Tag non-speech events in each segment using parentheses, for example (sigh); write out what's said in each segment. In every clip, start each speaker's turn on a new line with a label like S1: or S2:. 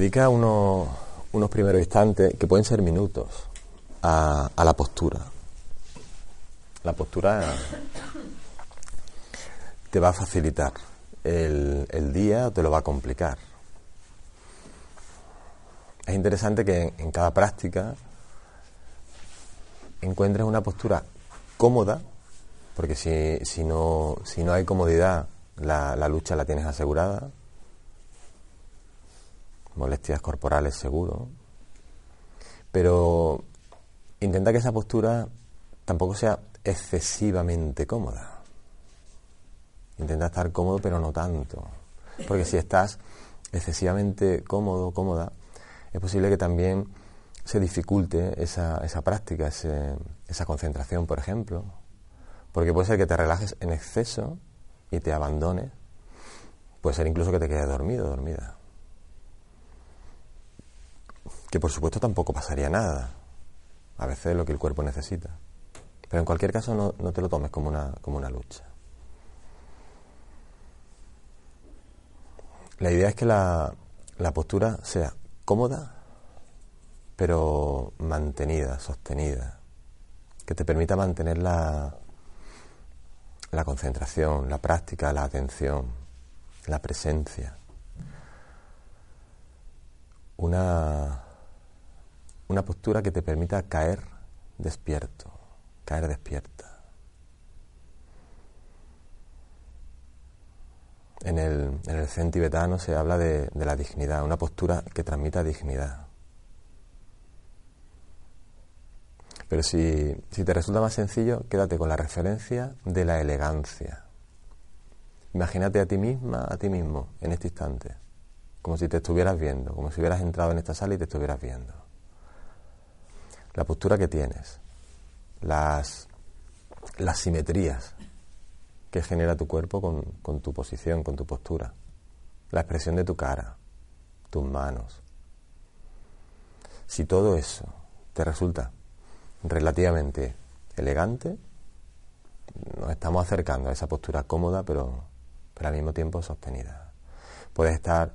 S1: dedica unos, unos primeros instantes, que pueden ser minutos, a, la postura. La postura te va a facilitar el, el día te lo va a complicar. Es interesante que en, en cada práctica encuentres una postura cómoda, porque si, si, no, si no hay comodidad, la, la lucha la tienes asegurada molestias corporales seguro, pero intenta que esa postura tampoco sea excesivamente cómoda. Intenta estar cómodo, pero no tanto. Porque si estás excesivamente cómodo, cómoda, es posible que también se dificulte esa, esa práctica, ese, esa concentración, por ejemplo. Porque puede ser que te relajes en exceso y te abandones. Puede ser incluso que te quedes dormido, dormida que por supuesto tampoco pasaría nada. A veces es lo que el cuerpo necesita. Pero en cualquier caso no, no te lo tomes como una, como una lucha. La idea es que la, la postura sea cómoda, pero mantenida, sostenida, que te permita mantener la, la concentración, la práctica, la atención, la presencia. Una, una postura que te permita caer despierto, caer despierta. En el, en el zen tibetano se habla de, de la dignidad, una postura que transmita dignidad. Pero si, si te resulta más sencillo, quédate con la referencia de la elegancia. Imagínate a ti misma, a ti mismo, en este instante, como si te estuvieras viendo, como si hubieras entrado en esta sala y te estuvieras viendo la postura que tienes, las, las simetrías que genera tu cuerpo con, con, tu posición, con tu postura, la expresión de tu cara, tus manos. Si todo eso te resulta relativamente elegante, nos estamos acercando a esa postura cómoda, pero, pero al mismo tiempo sostenida. Puedes estar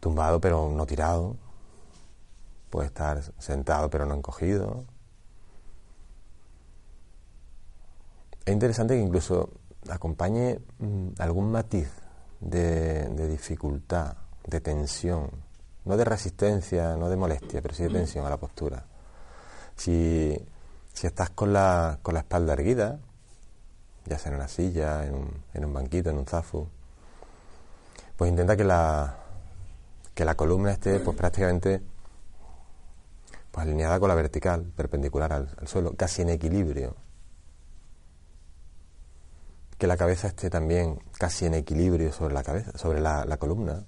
S1: tumbado pero no tirado, puede estar sentado pero no encogido. Es interesante que incluso acompañe mm, algún matiz de, de, dificultad, de tensión, no de resistencia, no de molestia, pero sí de tensión a la postura. Si, si estás con la, con la espalda erguida, ya sea en una silla, en un, en un banquito, en un zafu, pues intenta que la, que la columna esté pues prácticamente pues alineada con la vertical, perpendicular al, suelo, casi en equilibrio. Que la cabeza esté también casi en equilibrio sobre la cabeza, sobre la columna.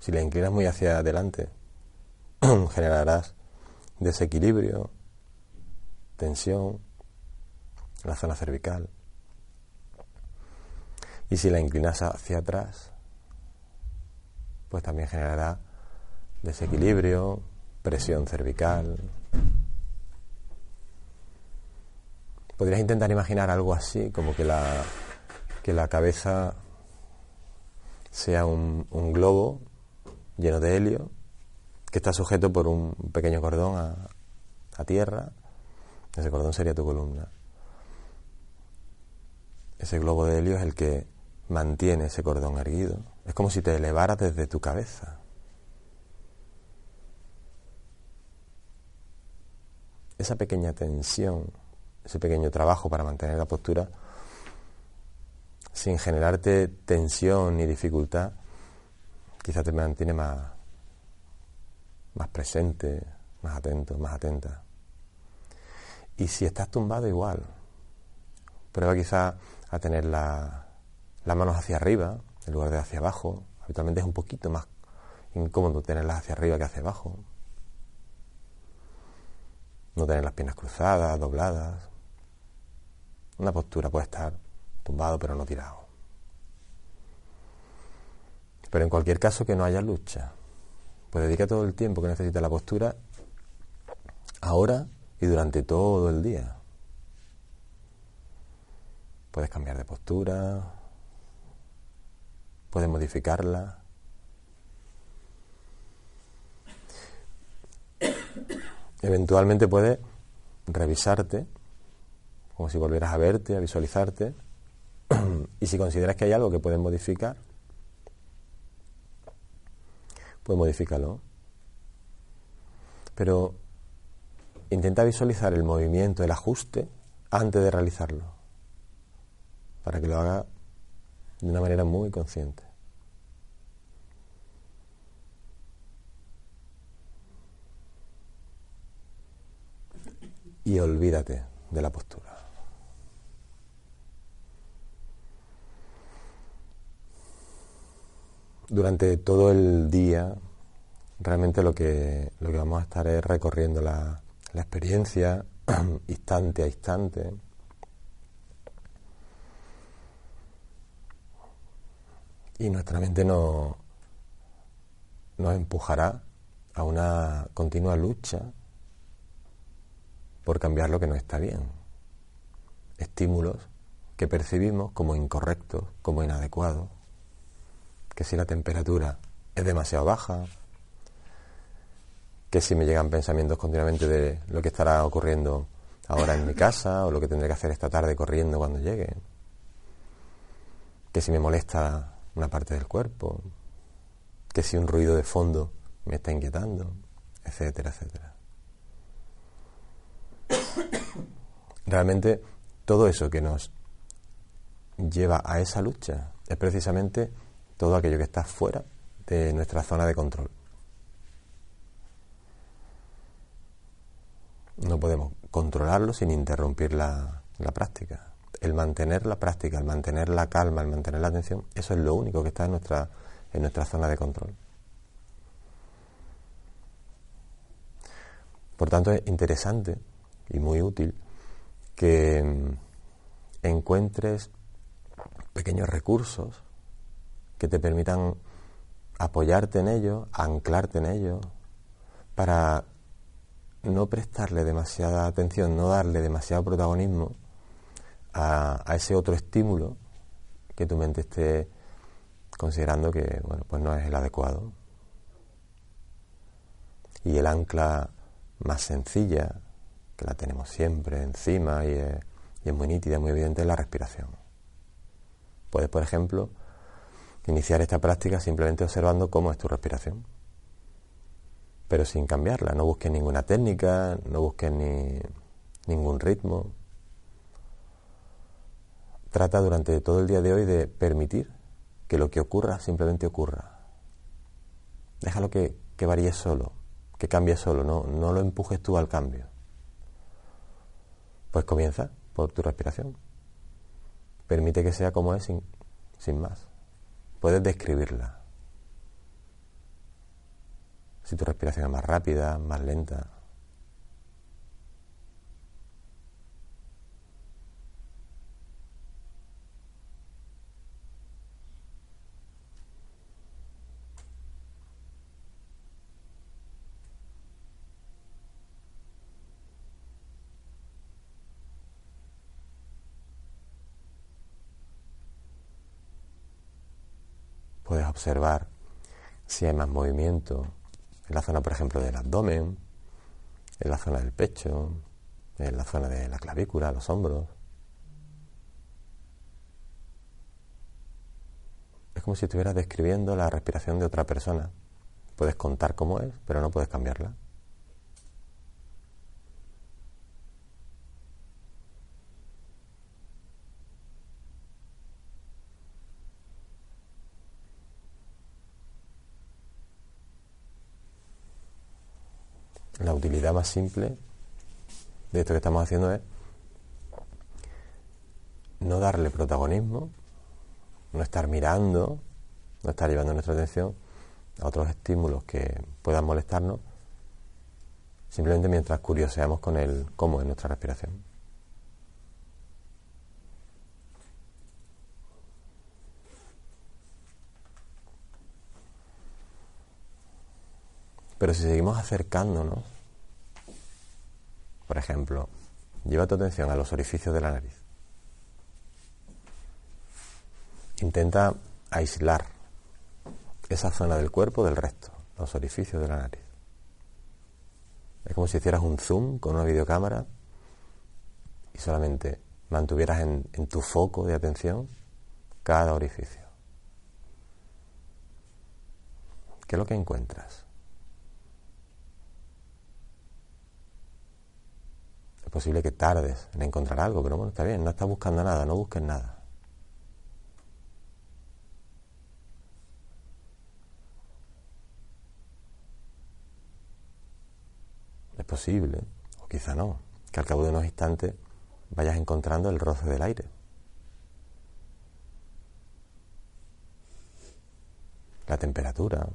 S1: Si la inclinas muy hacia adelante, (clears throat) generarás desequilibrio, tensión en la zona cervical. Y si la inclinas hacia atrás, pues también generará desequilibrio, presión cervical. Podrías intentar imaginar algo así, como que la, que la cabeza sea un, globo lleno de helio, que está sujeto por un pequeño cordón a, a tierra. Ese cordón sería tu columna. Ese globo de helio es el que mantiene ese cordón erguido. Es como si te elevaras desde tu cabeza. Esa pequeña tensión, ese pequeño trabajo para mantener la postura, sin generarte tensión ni dificultad, quizá te mantiene más, más presente, más atento, más atenta. Y si estás tumbado igual, prueba quizá a tener las manos hacia arriba en lugar de hacia abajo. Habitualmente es un poquito más incómodo tenerlas hacia arriba que hacia abajo. No tener las piernas cruzadas, dobladas. Una postura puede estar tumbado pero no tirado. Pero en cualquier caso que no haya lucha. Pues dedica todo el tiempo que necesita la postura ahora y durante todo el día. Puedes cambiar de postura, puedes modificarla. Eventualmente puedes revisarte, como si volvieras a verte, a visualizarte, (clears throat) y si consideras que hay algo que puedes modificar, pues modifícalo. Pero intenta visualizar el movimiento, el ajuste, antes de realizarlo, para que lo haga de una manera muy consciente. Y olvídate de la postura. Durante todo el día, realmente lo que, lo que vamos a estar es recorriendo la, la experiencia (clears throat) instante a instante. Y nuestra mente no, nos empujará a una continua lucha por cambiar lo que no está bien. Estímulos que percibimos como incorrectos, como inadecuados. Que si la temperatura es demasiado baja, que si me llegan pensamientos continuamente de lo que estará ocurriendo ahora en mi casa o lo que tendré que hacer esta tarde corriendo cuando llegue, que si me molesta una parte del cuerpo, que si un ruido de fondo me está inquietando, etcétera, etcétera. Realmente todo eso que nos lleva a esa lucha es precisamente todo aquello que está fuera de nuestra zona de control. no podemos controlarlo sin interrumpir la, práctica. El mantener la práctica, el mantener la calma, el mantener la atención, eso es lo único que está en nuestra, en nuestra zona de control. Por tanto, es interesante y muy útil que mm, encuentres pequeños recursos que te permitan apoyarte en ellos, anclarte en ellos, para no prestarle demasiada atención, no darle demasiado protagonismo a, ese otro estímulo que tu mente esté considerando que bueno, pues no es el adecuado. Y el ancla más sencilla, la tenemos siempre encima y es, muy nítida, muy evidente, la respiración. Puedes, por ejemplo, iniciar esta práctica simplemente observando cómo es tu respiración pero sin cambiarla. No busques ninguna técnica, no busques ni, ningún ritmo. Trata durante todo el día de hoy de permitir que lo que ocurra simplemente ocurra. Déjalo que, que varíe solo, que cambie solo, no, no lo empujes tú al cambio. Pues comienza por tu respiración. Permite que sea como es sin, sin más. Puedes describirla. Si tu respiración es más rápida, más lenta. Puedes observar si hay más movimiento en la zona, por ejemplo, del abdomen, en la zona del pecho, en la zona de la clavícula, los hombros. Es como si estuvieras describiendo la respiración de otra persona. Puedes contar cómo es, pero no puedes cambiarla. La utilidad más simple de esto que estamos haciendo es no darle protagonismo, no estar mirando, no estar llevando nuestra atención a otros estímulos que puedan molestarnos, simplemente mientras curioseamos con el cómo es nuestra respiración. Pero si seguimos acercándonos, por ejemplo, lleva tu atención a los orificios de la nariz. Intenta aislar esa zona del cuerpo del resto, los orificios de la nariz. Es como si hicieras un zoom con una videocámara y solamente mantuvieras en, en tu foco de atención cada orificio. ¿Qué es lo que encuentras? Es posible que tardes en encontrar algo, pero bueno, está bien, no estás buscando nada, no busques nada. Es posible, o quizá no, que al cabo de unos instantes vayas encontrando el roce del aire. La temperatura.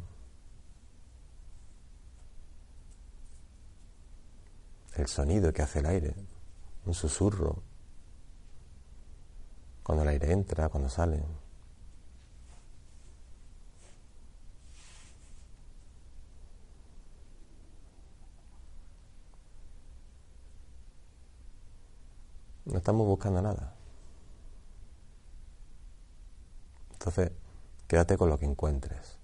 S1: El sonido que hace el aire. Un susurro. Cuando el aire entra, cuando sale. No estamos buscando nada. Entonces, quédate con lo que encuentres.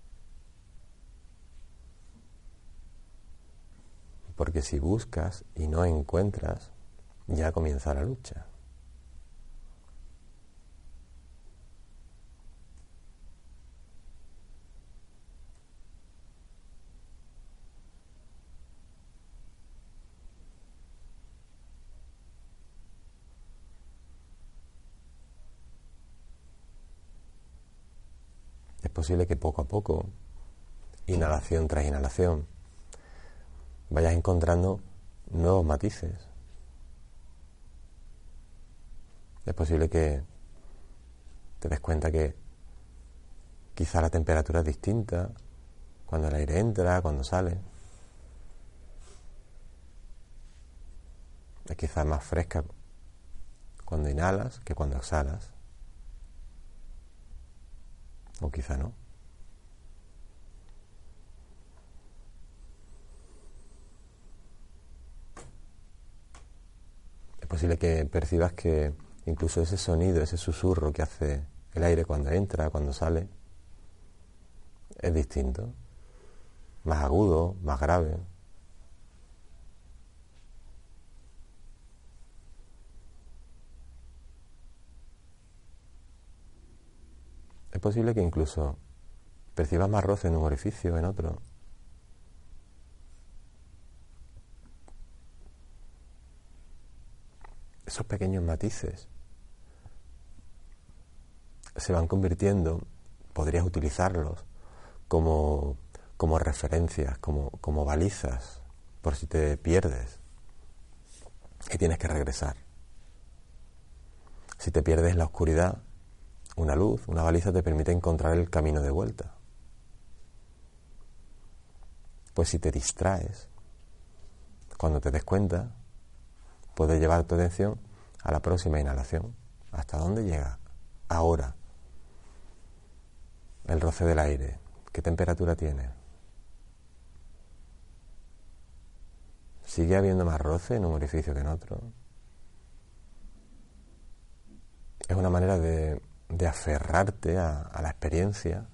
S1: Porque si buscas y no encuentras, ya comienza la lucha. posible que poco a poco, inhalación tras inhalación, vayas encontrando nuevos matices. Es posible que te des cuenta que quizá la temperatura es distinta cuando el aire entra, cuando sale. Es quizás más fresca cuando inhalas que cuando exhalas. O quizá no. Es posible que percibas que incluso ese sonido, ese susurro que hace el aire cuando entra, cuando sale, es distinto, más agudo, más grave. Es posible que incluso percibas más roce en un orificio, en otro. Esos pequeños matices se van convirtiendo, podrías utilizarlos como, como referencias, como, como balizas, por si te pierdes y tienes que regresar. Si te pierdes en la oscuridad, una luz, una baliza te permite encontrar el camino de vuelta. Pues si te distraes, cuando te des cuenta, puedes llevar tu atención a la próxima inhalación. ¿Hasta dónde llega? Ahora. El roce del aire. ¿Qué temperatura tiene? ¿Sigue habiendo más roce en un orificio que en otro? Es una manera de de aferrarte a, la experiencia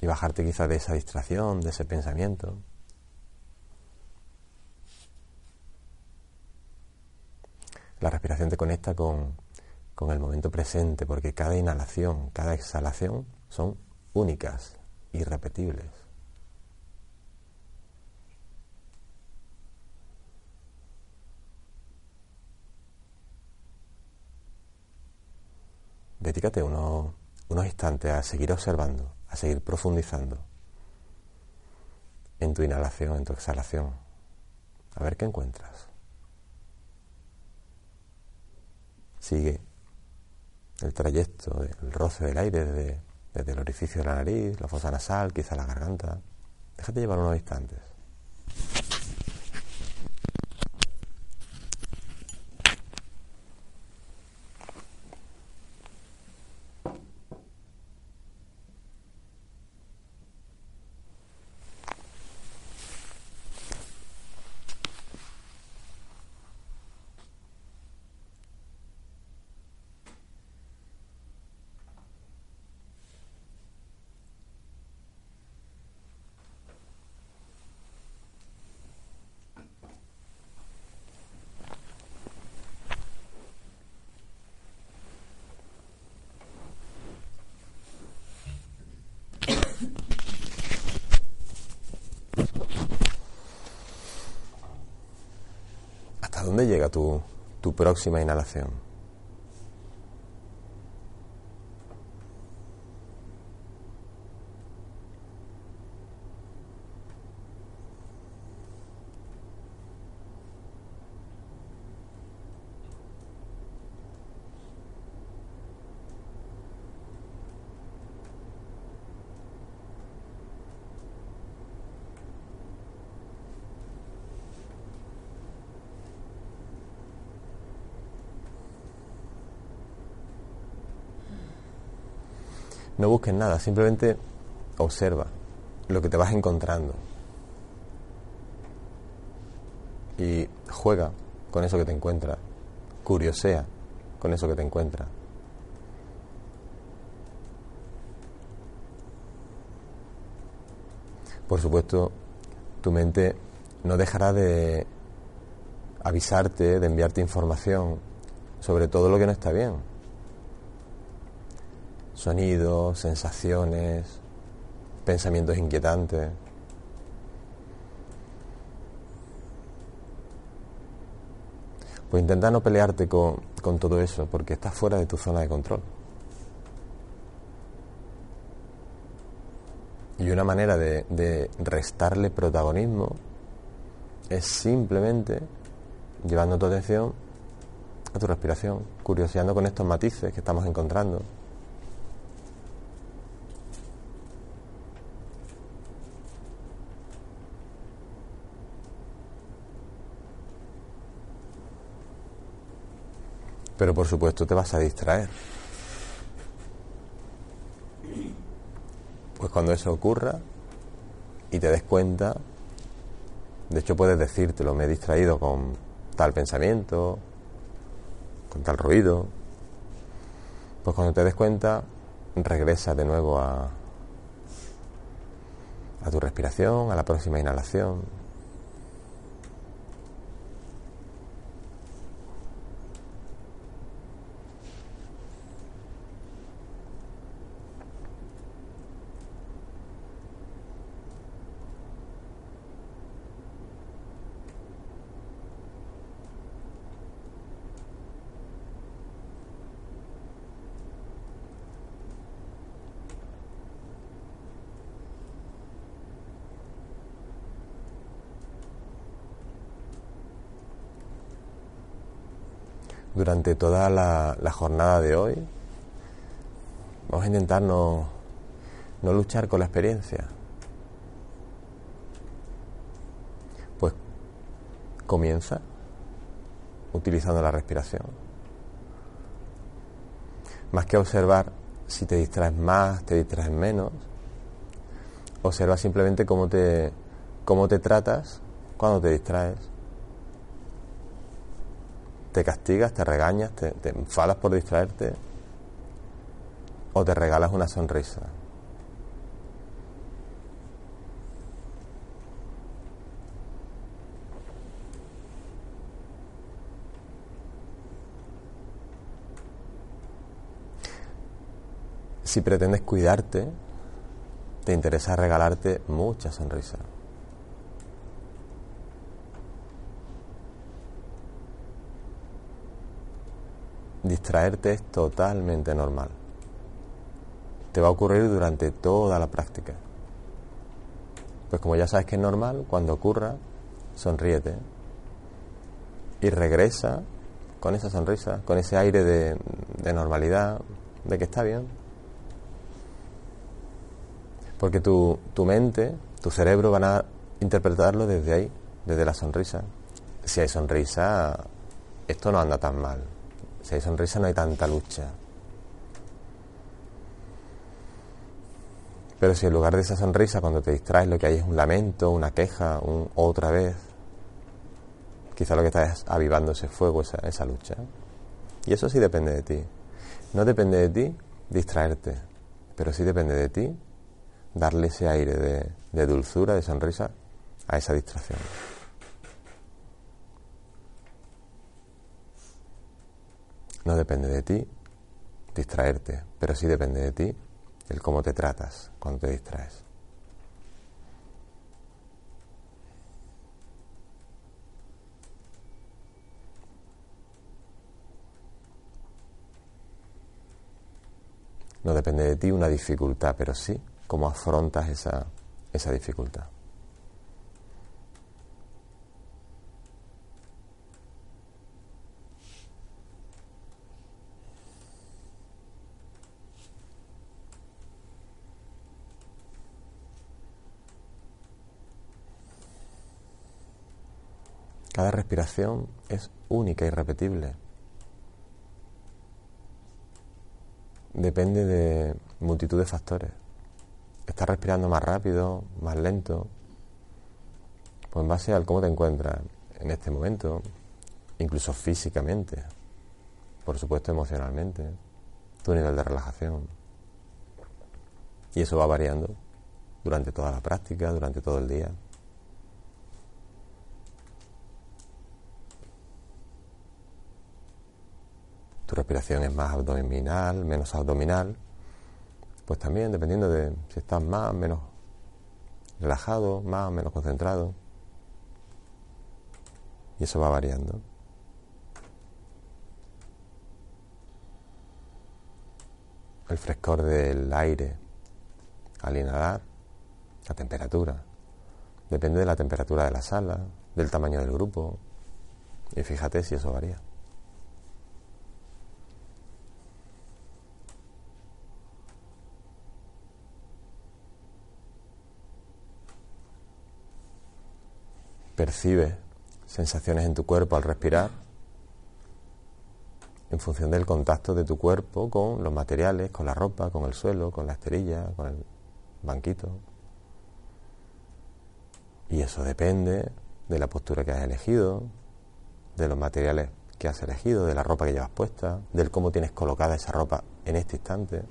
S1: y bajarte quizá de esa distracción, de ese pensamiento. La respiración te conecta con, con el momento presente porque cada inhalación, cada exhalación son únicas, irrepetibles. dedícate unos, unos instantes a seguir observando, a seguir profundizando en tu inhalación, en tu exhalación. A ver qué encuentras. Sigue el trayecto del roce del aire desde, desde el orificio de la nariz, la fosa nasal, quizá la garganta. Déjate llevar unos instantes. ¿Hasta dónde llega tu, tu próxima inhalación? No busques nada, simplemente observa lo que te vas encontrando. Y juega con eso que te encuentras. Curiosea con eso que te encuentras. Por supuesto, tu mente no dejará de avisarte, de enviarte información sobre todo lo que no está bien sonidos, sensaciones, pensamientos inquietantes. Pues intenta no pelearte con, con, todo eso, porque estás fuera de tu zona de control. Y una manera de, de restarle protagonismo es simplemente llevando tu atención a tu respiración, curioseando con estos matices que estamos encontrando. Pero por supuesto te vas a distraer. Pues cuando eso ocurra y te des cuenta, de hecho puedes decírtelo, me he distraído con tal pensamiento, con tal ruido, pues cuando te des cuenta, regresa de nuevo a, a tu respiración, a la próxima inhalación, durante toda la, jornada de hoy. Vamos a intentar no, no luchar con la experiencia. Pues comienza utilizando la respiración. Más que observar si te distraes más, te distraes menos, observa simplemente cómo te, cómo te tratas cuando te distraes te castigas, te regañas, te, te enfadas por distraerte o te regalas una sonrisa. Si pretendes cuidarte, te interesa regalarte muchas sonrisas. Distraerte es totalmente normal. Te va a ocurrir durante toda la práctica. Pues como ya sabes que es normal, cuando ocurra, sonríete. Y regresa con esa sonrisa, con ese aire de, normalidad, de que está bien. Porque tu, tu mente, tu cerebro van a interpretarlo desde ahí, desde la sonrisa. Si hay sonrisa, esto no anda tan mal. Si hay sonrisa no hay tanta lucha. Pero si en lugar de esa sonrisa, cuando te distraes, lo que hay es un lamento, una queja, un otra vez, quizá lo que está es avivando ese fuego, esa, esa lucha. Y eso sí depende de ti. No depende de ti distraerte, pero sí depende de ti darle ese aire de dulzura, de sonrisa a esa distracción. No depende de ti distraerte, pero sí depende de ti el cómo te tratas cuando te distraes. No depende de ti una dificultad, pero sí cómo afrontas esa, esa dificultad. Cada respiración es única y repetible. Depende de multitud de factores. Estás respirando más rápido, más lento, pues en base al cómo te encuentras en este momento, incluso físicamente, por supuesto emocionalmente, tu nivel de relajación. Y eso va variando durante toda la práctica, durante todo el día. Tu respiración es más abdominal, menos abdominal, pues también dependiendo de si estás más o menos relajado, más o menos concentrado. Y eso va variando. El frescor del aire al inhalar, la temperatura. Depende de la temperatura de la sala, del tamaño del grupo. Y fíjate si eso varía. Percibe sensaciones en tu cuerpo al respirar en función del contacto de tu cuerpo con los materiales, con la ropa, con el suelo, con la esterilla, con el banquito. Y eso depende de la postura que has elegido, de los materiales que has elegido, de la ropa que llevas puesta, del cómo tienes colocada esa ropa en este instante.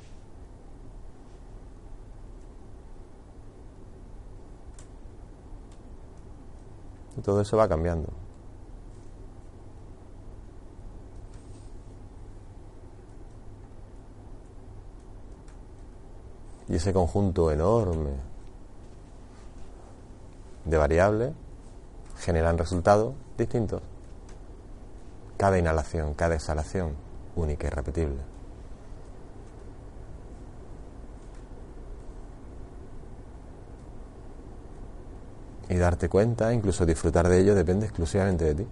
S1: Todo eso va cambiando. Y ese conjunto enorme de variables generan resultados distintos. Cada inhalación, cada exhalación, única y repetible. Y darte cuenta, incluso disfrutar de ello, depende exclusivamente de ti.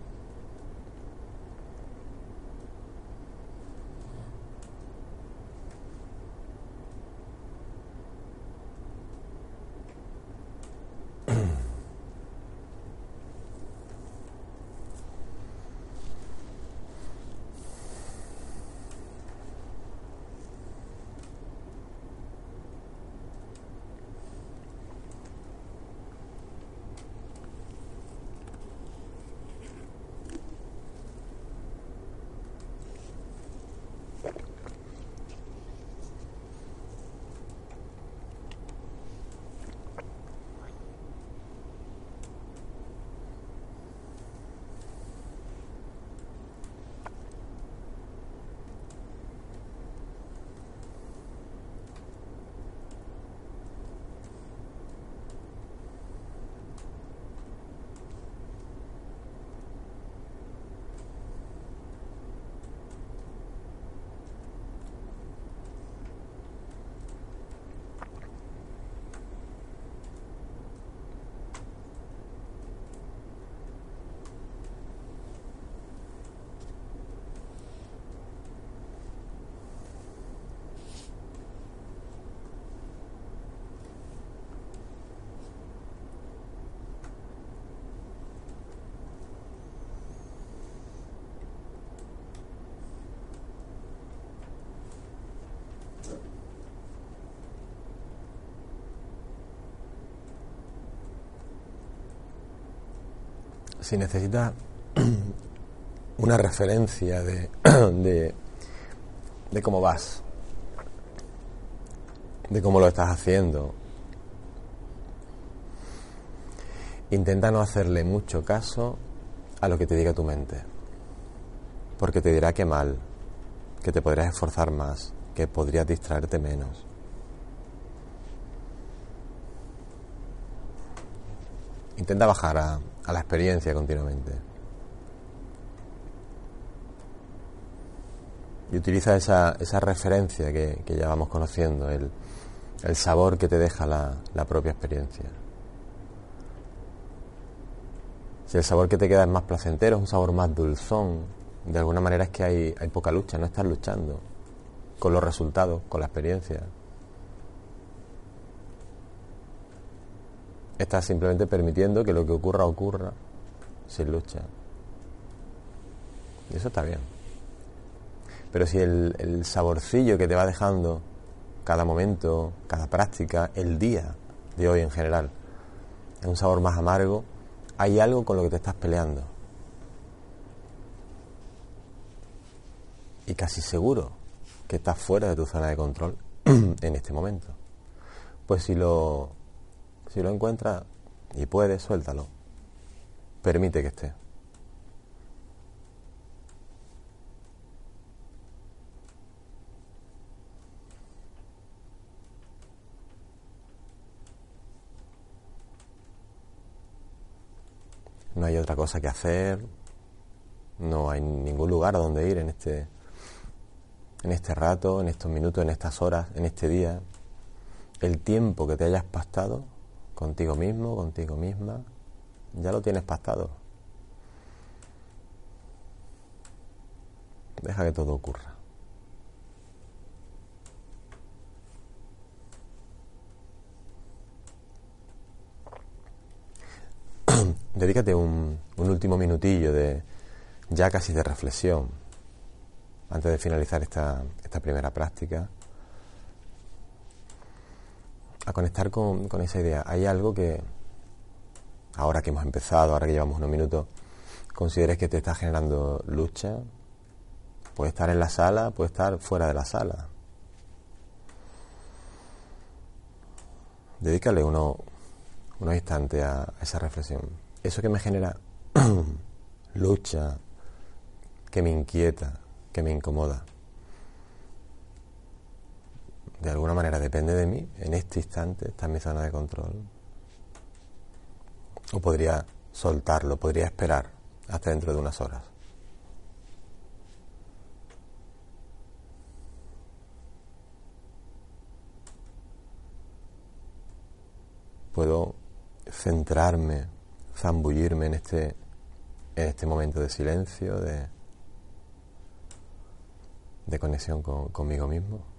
S1: Si necesitas (clears throat) una referencia de, (clears throat) de, de cómo vas, de cómo lo estás haciendo, intenta no hacerle mucho caso a lo que te diga tu mente, porque te dirá que mal, que te podrías esforzar más, que podrías distraerte menos. Intenta bajar a, a la experiencia continuamente. Y utiliza esa, esa referencia que, que, ya vamos conociendo, el, el sabor que te deja la, la propia experiencia. Si el sabor que te queda es más placentero, es un sabor más dulzón, de alguna manera es que hay, hay poca lucha, no estás luchando con los resultados, con la experiencia. Estás simplemente permitiendo que lo que ocurra ocurra sin lucha. Y eso está bien. Pero si el, el, saborcillo que te va dejando cada momento, cada práctica, el día de hoy en general, es un sabor más amargo, hay algo con lo que te estás peleando. Y casi seguro que estás fuera de tu zona de control (clears throat) en este momento. Pues si lo, si lo encuentras y puedes, suéltalo. Permite que esté. No hay otra cosa que hacer, no hay ningún lugar a donde ir en este, en este rato, en estos minutos, en estas horas, en este día. El tiempo que te hayas pastado contigo mismo, contigo misma, ya lo tienes pactado. Deja que todo ocurra. (clears throat) Dedícate un, un, último minutillo de ya casi de reflexión antes de finalizar esta, esta primera práctica a conectar con, con, esa idea. Hay algo que, ahora que hemos empezado, ahora que llevamos unos minutos, consideres que te está generando lucha. Puede estar en la sala, puede estar fuera de la sala. Dedícale uno, unos instantes a, a esa reflexión. Eso que me genera (clears throat) lucha, que me inquieta, que me incomoda de alguna manera depende de mí, en este instante está en mi zona de control. O podría soltarlo, podría esperar hasta dentro de unas horas. Puedo centrarme, zambullirme en este, en este momento de silencio, de, de conexión con, conmigo mismo.